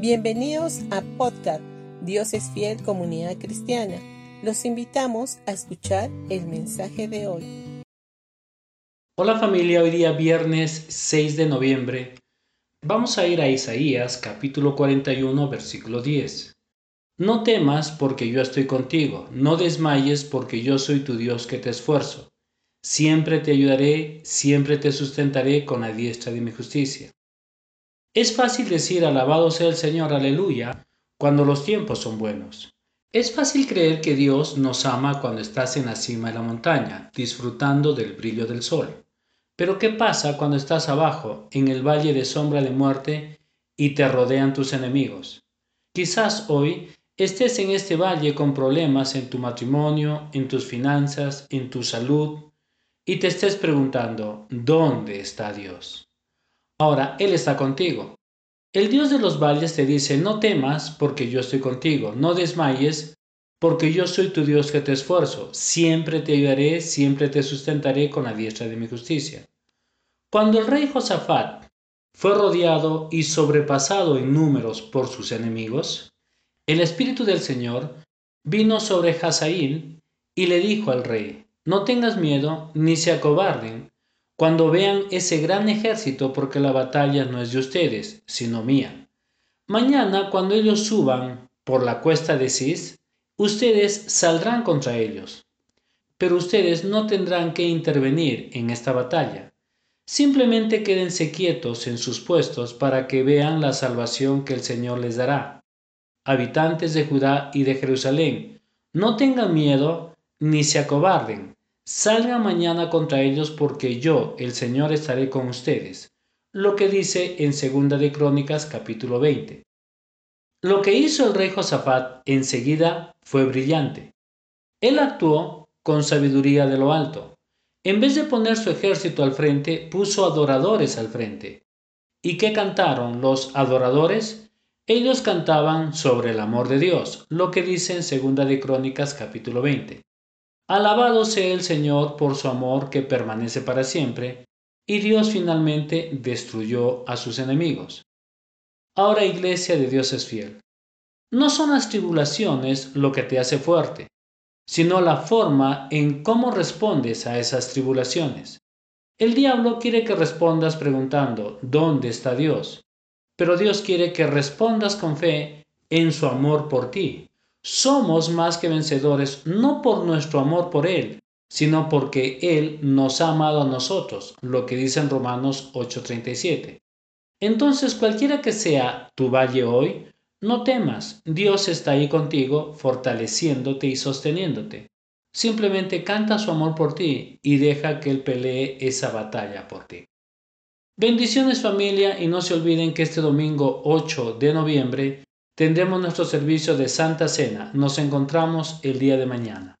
Bienvenidos a podcast Dios es fiel comunidad cristiana. Los invitamos a escuchar el mensaje de hoy. Hola familia, hoy día viernes 6 de noviembre vamos a ir a Isaías capítulo 41 versículo 10. No temas porque yo estoy contigo, no desmayes porque yo soy tu Dios que te esfuerzo. Siempre te ayudaré, siempre te sustentaré con la diestra de mi justicia. Es fácil decir alabado sea el Señor, aleluya, cuando los tiempos son buenos. Es fácil creer que Dios nos ama cuando estás en la cima de la montaña, disfrutando del brillo del sol. Pero ¿qué pasa cuando estás abajo, en el valle de sombra de muerte, y te rodean tus enemigos? Quizás hoy estés en este valle con problemas en tu matrimonio, en tus finanzas, en tu salud, y te estés preguntando, ¿dónde está Dios? Ahora, Él está contigo. El Dios de los valles te dice, no temas porque yo estoy contigo, no desmayes porque yo soy tu Dios que te esfuerzo, siempre te ayudaré, siempre te sustentaré con la diestra de mi justicia. Cuando el rey Josafat fue rodeado y sobrepasado en números por sus enemigos, el Espíritu del Señor vino sobre Hazaín y le dijo al rey, no tengas miedo ni se acobarden cuando vean ese gran ejército porque la batalla no es de ustedes, sino mía. Mañana cuando ellos suban por la cuesta de Cis, ustedes saldrán contra ellos. Pero ustedes no tendrán que intervenir en esta batalla. Simplemente quédense quietos en sus puestos para que vean la salvación que el Señor les dará. Habitantes de Judá y de Jerusalén, no tengan miedo ni se acobarden. Salgan mañana contra ellos porque yo, el Señor, estaré con ustedes. Lo que dice en Segunda de Crónicas capítulo 20. Lo que hizo el rey Josafat enseguida fue brillante. Él actuó con sabiduría de lo alto. En vez de poner su ejército al frente, puso adoradores al frente. ¿Y qué cantaron los adoradores? Ellos cantaban sobre el amor de Dios, lo que dice en Segunda de Crónicas capítulo 20. Alabado sea el Señor por su amor que permanece para siempre, y Dios finalmente destruyó a sus enemigos. Ahora iglesia de Dios es fiel. No son las tribulaciones lo que te hace fuerte, sino la forma en cómo respondes a esas tribulaciones. El diablo quiere que respondas preguntando, ¿dónde está Dios? Pero Dios quiere que respondas con fe en su amor por ti. Somos más que vencedores no por nuestro amor por Él, sino porque Él nos ha amado a nosotros, lo que dice en Romanos 8:37. Entonces, cualquiera que sea tu valle hoy, no temas, Dios está ahí contigo, fortaleciéndote y sosteniéndote. Simplemente canta su amor por ti y deja que Él pelee esa batalla por ti. Bendiciones familia y no se olviden que este domingo 8 de noviembre tendremos nuestro servicio de Santa Cena. Nos encontramos el día de mañana.